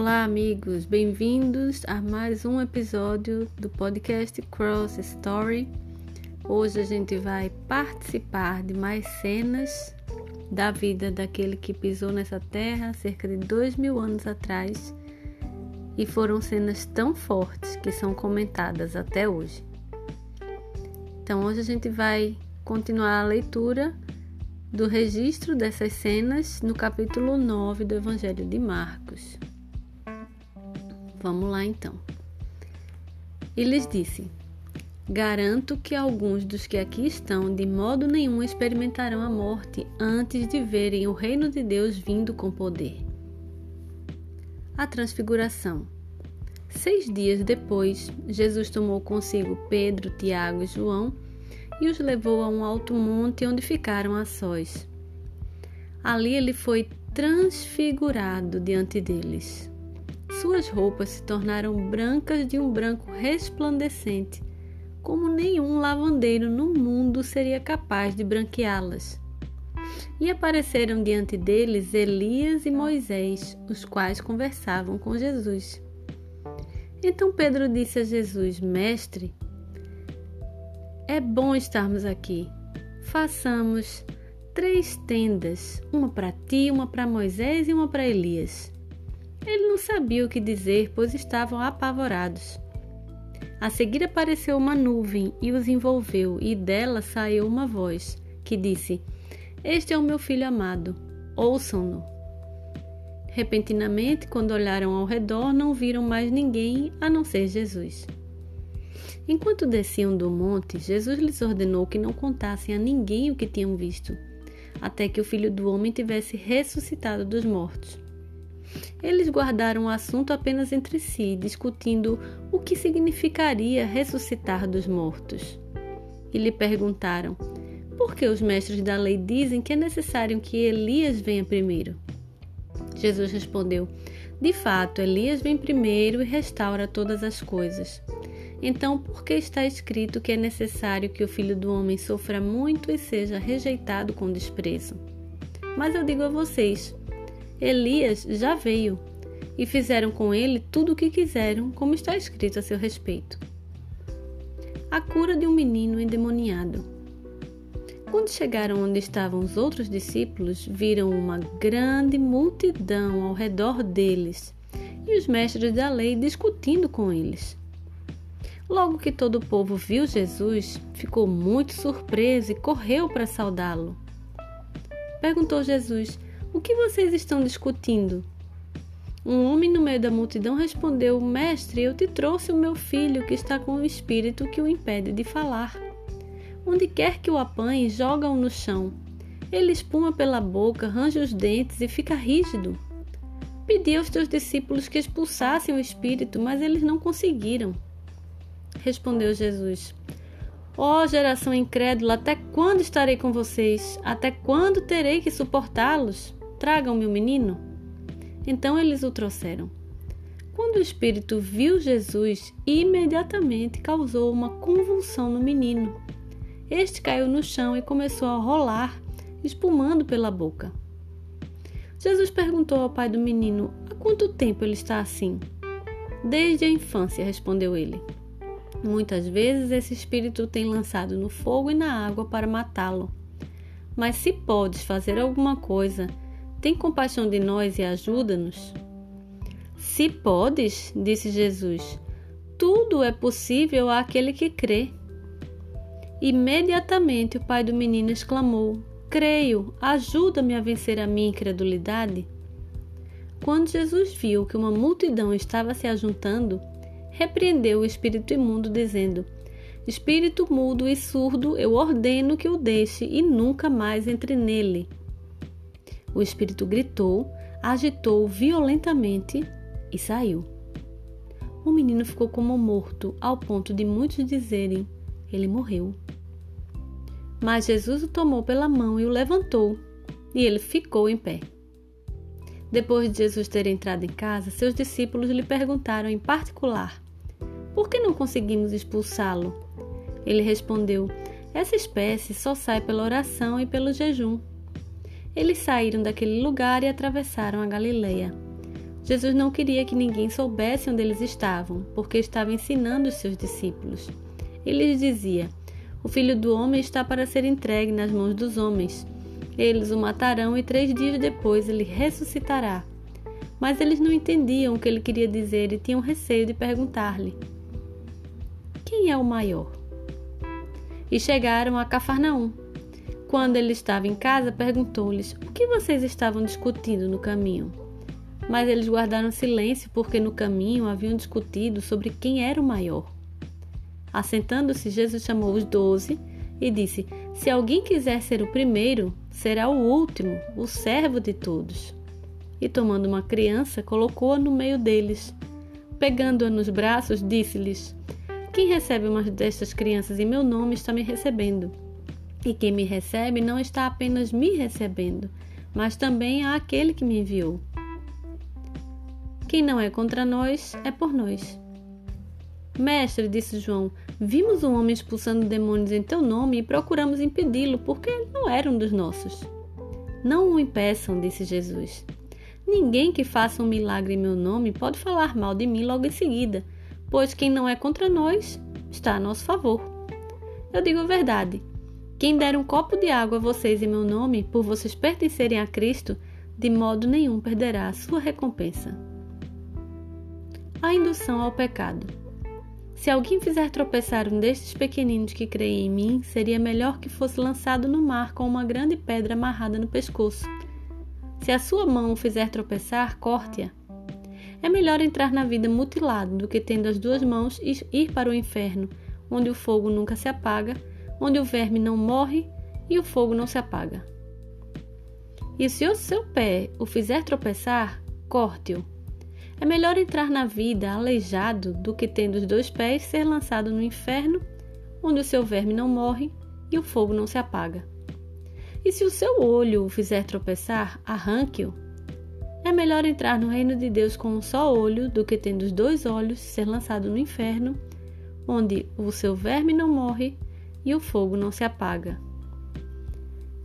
Olá, amigos, bem-vindos a mais um episódio do podcast Cross Story. Hoje a gente vai participar de mais cenas da vida daquele que pisou nessa terra cerca de dois mil anos atrás e foram cenas tão fortes que são comentadas até hoje. Então, hoje a gente vai continuar a leitura do registro dessas cenas no capítulo 9 do Evangelho de Marcos. Vamos lá então. E lhes disse: Garanto que alguns dos que aqui estão de modo nenhum experimentarão a morte antes de verem o reino de Deus vindo com poder. A Transfiguração. Seis dias depois, Jesus tomou consigo Pedro, Tiago e João e os levou a um alto monte onde ficaram a sós. Ali ele foi transfigurado diante deles. Suas roupas se tornaram brancas de um branco resplandecente, como nenhum lavandeiro no mundo seria capaz de branqueá-las. E apareceram diante deles Elias e Moisés, os quais conversavam com Jesus. Então Pedro disse a Jesus: Mestre, é bom estarmos aqui. Façamos três tendas, uma para ti, uma para Moisés e uma para Elias. Ele não sabia o que dizer, pois estavam apavorados. A seguir apareceu uma nuvem e os envolveu, e dela saiu uma voz que disse: Este é o meu filho amado, ouçam-no. Repentinamente, quando olharam ao redor, não viram mais ninguém a não ser Jesus. Enquanto desciam do monte, Jesus lhes ordenou que não contassem a ninguém o que tinham visto, até que o filho do homem tivesse ressuscitado dos mortos. Eles guardaram o assunto apenas entre si, discutindo o que significaria ressuscitar dos mortos. E lhe perguntaram: por que os mestres da lei dizem que é necessário que Elias venha primeiro? Jesus respondeu: De fato, Elias vem primeiro e restaura todas as coisas. Então, por que está escrito que é necessário que o filho do homem sofra muito e seja rejeitado com desprezo? Mas eu digo a vocês: Elias já veio e fizeram com ele tudo o que quiseram, como está escrito a seu respeito. A cura de um menino endemoniado. Quando chegaram onde estavam os outros discípulos, viram uma grande multidão ao redor deles e os mestres da lei discutindo com eles. Logo que todo o povo viu Jesus, ficou muito surpreso e correu para saudá-lo. Perguntou Jesus: O que vocês estão discutindo? Um homem no meio da multidão respondeu: Mestre, eu te trouxe o meu filho que está com o espírito que o impede de falar. Onde quer que o apanhe, joga-o no chão. Ele espuma pela boca, range os dentes e fica rígido. Pedi aos teus discípulos que expulsassem o espírito, mas eles não conseguiram. Respondeu Jesus: Ó oh, geração incrédula, até quando estarei com vocês? Até quando terei que suportá-los? Tragam meu menino. Então eles o trouxeram. Quando o espírito viu Jesus, imediatamente causou uma convulsão no menino. Este caiu no chão e começou a rolar, espumando pela boca. Jesus perguntou ao pai do menino: Há quanto tempo ele está assim? Desde a infância, respondeu ele. Muitas vezes esse espírito tem lançado no fogo e na água para matá-lo. Mas se podes fazer alguma coisa, tem compaixão de nós e ajuda-nos. Se podes, disse Jesus, tudo é possível àquele que crê. Imediatamente o pai do menino exclamou: Creio, ajuda-me a vencer a minha incredulidade. Quando Jesus viu que uma multidão estava se ajuntando, repreendeu o espírito imundo, dizendo: Espírito mudo e surdo, eu ordeno que o deixe e nunca mais entre nele. O espírito gritou, agitou violentamente e saiu. O menino ficou como morto, ao ponto de muitos dizerem: Ele morreu. Mas Jesus o tomou pela mão e o levantou, e ele ficou em pé. Depois de Jesus ter entrado em casa, seus discípulos lhe perguntaram em particular: por que não conseguimos expulsá-lo? Ele respondeu: Essa espécie só sai pela oração e pelo jejum. Eles saíram daquele lugar e atravessaram a Galileia. Jesus não queria que ninguém soubesse onde eles estavam, porque estava ensinando os seus discípulos. Ele lhes dizia: O filho do homem está para ser entregue nas mãos dos homens. Eles o matarão e três dias depois ele ressuscitará. Mas eles não entendiam o que ele queria dizer e tinham receio de perguntar-lhe: Quem é o maior? E chegaram a Cafarnaum. Quando ele estava em casa, perguntou-lhes: O que vocês estavam discutindo no caminho? Mas eles guardaram silêncio porque no caminho haviam discutido sobre quem era o maior. Assentando-se, Jesus chamou os doze e disse: Se alguém quiser ser o primeiro, será o último, o servo de todos. E tomando uma criança, colocou-a no meio deles. Pegando-a nos braços, disse-lhes: Quem recebe uma destas crianças em meu nome está me recebendo. E quem me recebe não está apenas me recebendo, mas também a aquele que me enviou. Quem não é contra nós é por nós. Mestre, disse João, vimos um homem expulsando demônios em teu nome e procuramos impedi-lo, porque ele não era um dos nossos. Não o impeçam, disse Jesus. Ninguém que faça um milagre em meu nome pode falar mal de mim logo em seguida, pois quem não é contra nós está a nosso favor. Eu digo a verdade. Quem der um copo de água a vocês em meu nome, por vocês pertencerem a Cristo, de modo nenhum perderá a sua recompensa. A indução ao pecado. Se alguém fizer tropeçar um destes pequeninos que creem em mim, seria melhor que fosse lançado no mar com uma grande pedra amarrada no pescoço. Se a sua mão o fizer tropeçar, corte-a. É melhor entrar na vida mutilado do que tendo as duas mãos ir para o inferno, onde o fogo nunca se apaga, onde o verme não morre e o fogo não se apaga. E se o seu pé o fizer tropeçar, corte-o. É melhor entrar na vida aleijado do que tendo os dois pés ser lançado no inferno, onde o seu verme não morre e o fogo não se apaga. E se o seu olho o fizer tropeçar, arranque-o. É melhor entrar no reino de Deus com um só olho do que tendo os dois olhos ser lançado no inferno, onde o seu verme não morre e o fogo não se apaga.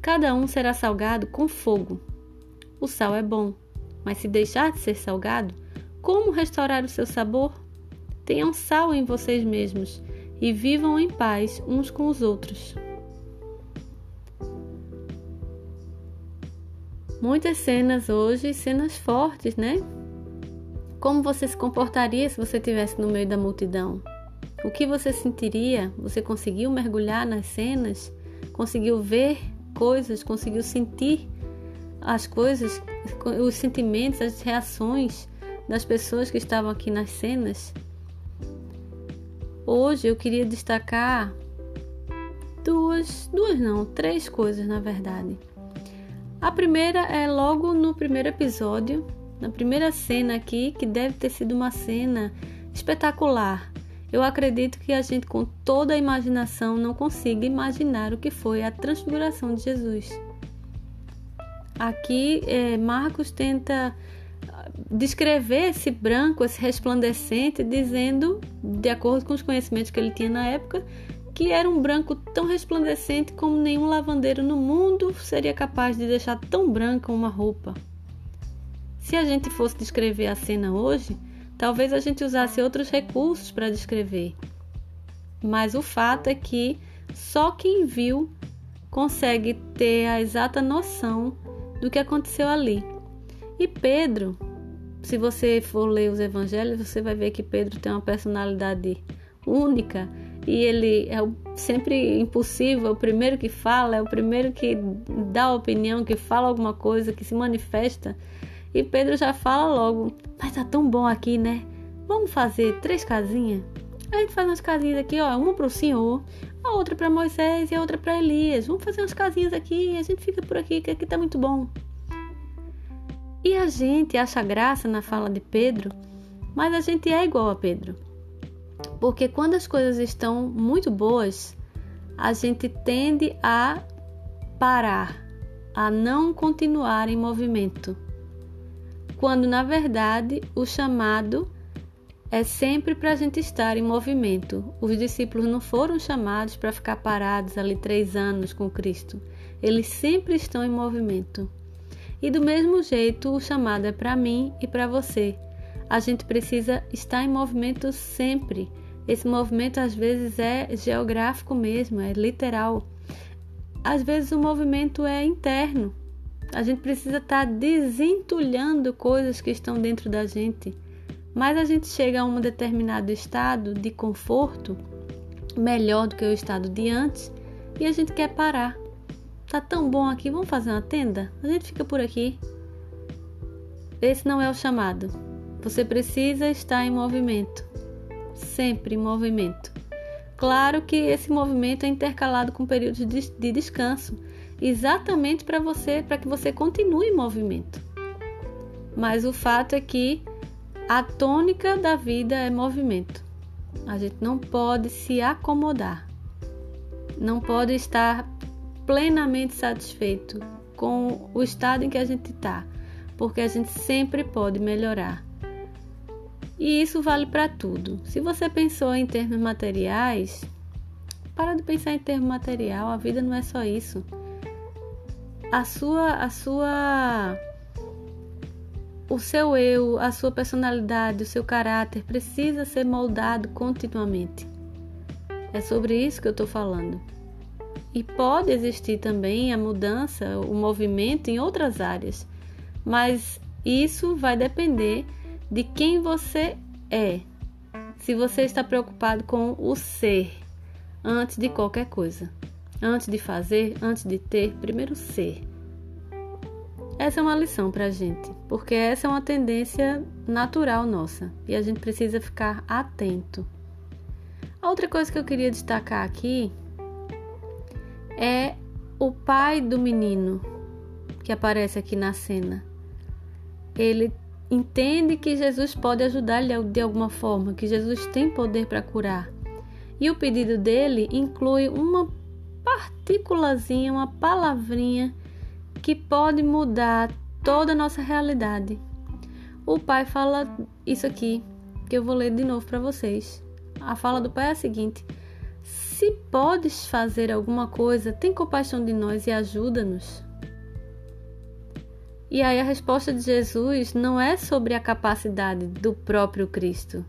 Cada um será salgado com fogo. O sal é bom, mas se deixar de ser salgado, como restaurar o seu sabor? Tenham sal em vocês mesmos e vivam em paz uns com os outros. Muitas cenas hoje, cenas fortes, né? Como você se comportaria se você estivesse no meio da multidão? O que você sentiria? Você conseguiu mergulhar nas cenas? Conseguiu ver coisas? Conseguiu sentir as coisas, os sentimentos, as reações das pessoas que estavam aqui nas cenas, hoje eu queria destacar duas, duas não, três coisas na verdade. A primeira é logo no primeiro episódio, na primeira cena aqui, que deve ter sido uma cena espetacular. Eu acredito que a gente, com toda a imaginação, não consiga imaginar o que foi a transfiguração de Jesus. Aqui, é, Marcos tenta descrever esse branco, esse resplandecente, dizendo, de acordo com os conhecimentos que ele tinha na época, que era um branco tão resplandecente como nenhum lavandeiro no mundo seria capaz de deixar tão branca uma roupa. Se a gente fosse descrever a cena hoje, talvez a gente usasse outros recursos para descrever. Mas o fato é que só quem viu consegue ter a exata noção do que aconteceu ali. E Pedro, se você for ler os evangelhos, você vai ver que Pedro tem uma personalidade única e ele é sempre impulsivo, é o primeiro que fala, é o primeiro que dá opinião, que fala alguma coisa, que se manifesta. E Pedro já fala logo: Mas tá tão bom aqui, né? Vamos fazer três casinhas? A gente faz umas casinhas aqui, ó, uma para o Senhor, a outra para Moisés e a outra para Elias. Vamos fazer umas casinhas aqui e a gente fica por aqui, que aqui tá muito bom. E a gente acha graça na fala de Pedro, mas a gente é igual a Pedro. Porque quando as coisas estão muito boas, a gente tende a parar, a não continuar em movimento. Quando na verdade o chamado é sempre para a gente estar em movimento. Os discípulos não foram chamados para ficar parados ali três anos com Cristo. Eles sempre estão em movimento. E do mesmo jeito, o chamado é para mim e para você. A gente precisa estar em movimento sempre. Esse movimento às vezes é geográfico mesmo, é literal. Às vezes o movimento é interno. A gente precisa estar desentulhando coisas que estão dentro da gente. Mas a gente chega a um determinado estado de conforto melhor do que o estado de antes e a gente quer parar. Tá tão bom aqui, vamos fazer uma tenda? A gente fica por aqui. Esse não é o chamado. Você precisa estar em movimento. Sempre em movimento. Claro que esse movimento é intercalado com períodos de descanso, exatamente para você, para que você continue em movimento. Mas o fato é que a tônica da vida é movimento. A gente não pode se acomodar. Não pode estar plenamente satisfeito com o estado em que a gente está, porque a gente sempre pode melhorar. E isso vale para tudo. Se você pensou em termos materiais, para de pensar em termos material, a vida não é só isso. A sua a sua o seu eu, a sua personalidade, o seu caráter precisa ser moldado continuamente. É sobre isso que eu estou falando. E pode existir também a mudança, o movimento em outras áreas, mas isso vai depender de quem você é. Se você está preocupado com o ser antes de qualquer coisa, antes de fazer, antes de ter, primeiro ser. Essa é uma lição para a gente, porque essa é uma tendência natural nossa e a gente precisa ficar atento. A outra coisa que eu queria destacar aqui é o pai do menino que aparece aqui na cena. Ele entende que Jesus pode ajudar-lhe de alguma forma, que Jesus tem poder para curar. E o pedido dele inclui uma partículazinha, uma palavrinha que pode mudar toda a nossa realidade. O pai fala isso aqui, que eu vou ler de novo para vocês. A fala do pai é a seguinte: se podes fazer alguma coisa, tem compaixão de nós e ajuda-nos. E aí a resposta de Jesus não é sobre a capacidade do próprio Cristo,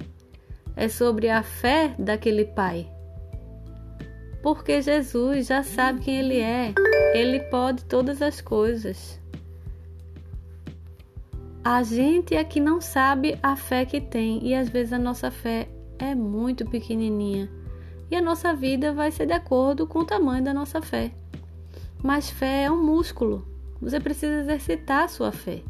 é sobre a fé daquele pai. Porque Jesus já sabe quem ele é, ele pode todas as coisas. A gente é que não sabe a fé que tem e às vezes a nossa fé é muito pequenininha e a nossa vida vai ser de acordo com o tamanho da nossa fé. Mas fé é um músculo. Você precisa exercitar a sua fé.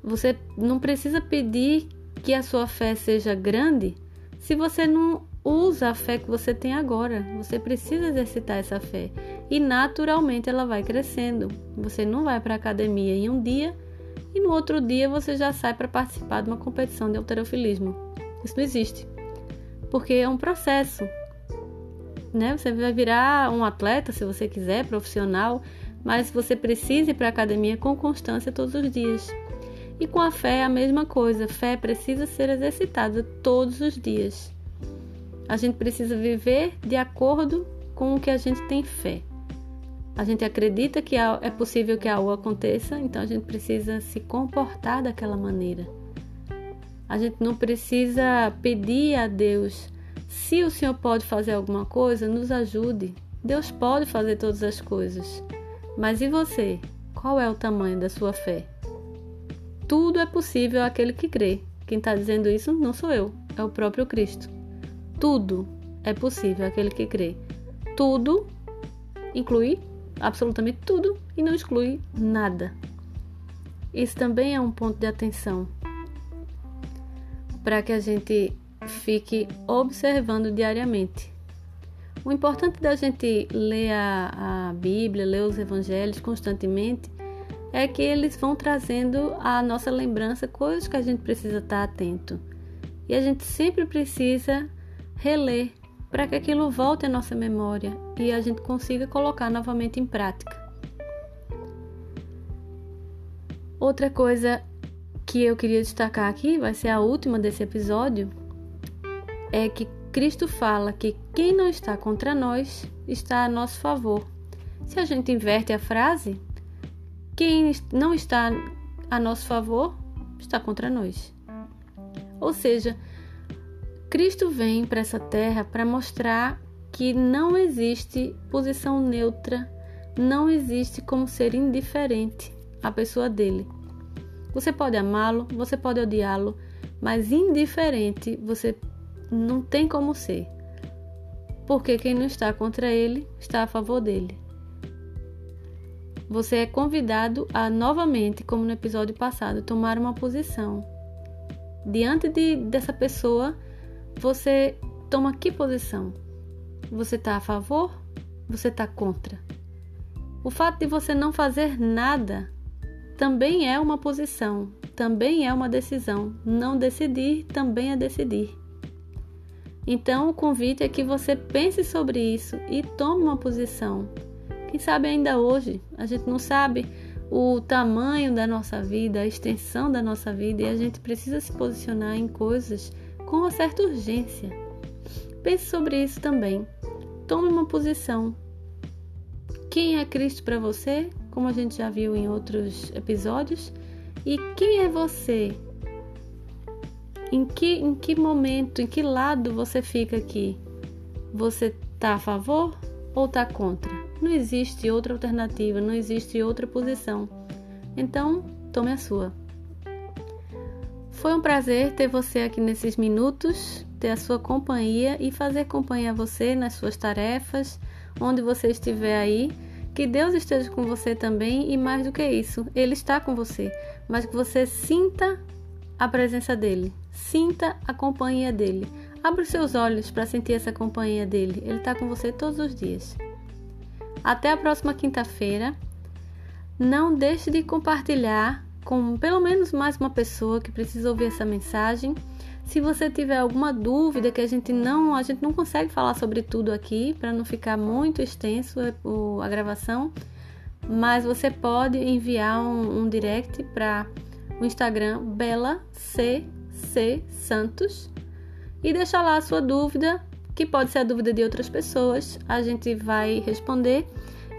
Você não precisa pedir que a sua fé seja grande se você não usa a fé que você tem agora. Você precisa exercitar essa fé e naturalmente ela vai crescendo. Você não vai para a academia em um dia e no outro dia você já sai para participar de uma competição de alterofilismo. Isso não existe porque é um processo. Né? Você vai virar um atleta se você quiser, profissional, mas você precisa ir para a academia com constância todos os dias. E com a fé é a mesma coisa, fé precisa ser exercitada todos os dias. A gente precisa viver de acordo com o que a gente tem fé. A gente acredita que é possível que algo aconteça, então a gente precisa se comportar daquela maneira. A gente não precisa pedir a Deus. Se o Senhor pode fazer alguma coisa, nos ajude. Deus pode fazer todas as coisas. Mas e você? Qual é o tamanho da sua fé? Tudo é possível àquele que crê. Quem está dizendo isso não sou eu, é o próprio Cristo. Tudo é possível àquele que crê. Tudo inclui absolutamente tudo e não exclui nada. Isso também é um ponto de atenção para que a gente fique observando diariamente. O importante da gente ler a, a Bíblia, ler os evangelhos constantemente, é que eles vão trazendo à nossa lembrança coisas que a gente precisa estar atento. E a gente sempre precisa reler para que aquilo volte à nossa memória e a gente consiga colocar novamente em prática. Outra coisa que eu queria destacar aqui, vai ser a última desse episódio, é que Cristo fala que quem não está contra nós está a nosso favor. Se a gente inverte a frase, quem não está a nosso favor está contra nós. Ou seja, Cristo vem para essa terra para mostrar que não existe posição neutra, não existe como ser indiferente à pessoa dele. Você pode amá-lo, você pode odiá-lo, mas indiferente você não tem como ser. Porque quem não está contra ele está a favor dele. Você é convidado a novamente, como no episódio passado, tomar uma posição. Diante de, dessa pessoa, você toma que posição? Você está a favor? Você está contra? O fato de você não fazer nada também é uma posição, também é uma decisão. Não decidir também é decidir. Então, o convite é que você pense sobre isso e tome uma posição. Quem sabe ainda hoje, a gente não sabe o tamanho da nossa vida, a extensão da nossa vida e a gente precisa se posicionar em coisas com uma certa urgência. Pense sobre isso também. Tome uma posição. Quem é Cristo para você, como a gente já viu em outros episódios? E quem é você? Em que, em que momento, em que lado você fica aqui? Você está a favor ou está contra? Não existe outra alternativa, não existe outra posição. Então, tome a sua. Foi um prazer ter você aqui nesses minutos, ter a sua companhia e fazer companhia a você nas suas tarefas, onde você estiver aí. Que Deus esteja com você também e mais do que isso, Ele está com você, mas que você sinta a presença dele, sinta a companhia dele. Abra os seus olhos para sentir essa companhia dele. Ele está com você todos os dias. Até a próxima quinta-feira. Não deixe de compartilhar com pelo menos mais uma pessoa que precisa ouvir essa mensagem. Se você tiver alguma dúvida que a gente não a gente não consegue falar sobre tudo aqui para não ficar muito extenso a gravação, mas você pode enviar um, um direct para o Instagram Bela CC Santos e deixar lá a sua dúvida que pode ser a dúvida de outras pessoas. A gente vai responder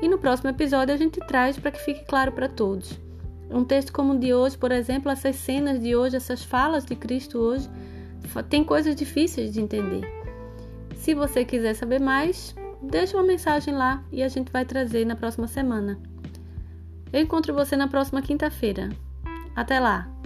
e no próximo episódio a gente traz para que fique claro para todos. Um texto como o de hoje, por exemplo, essas cenas de hoje, essas falas de Cristo hoje, tem coisas difíceis de entender. Se você quiser saber mais, deixa uma mensagem lá e a gente vai trazer na próxima semana. Eu encontro você na próxima quinta-feira. Até lá!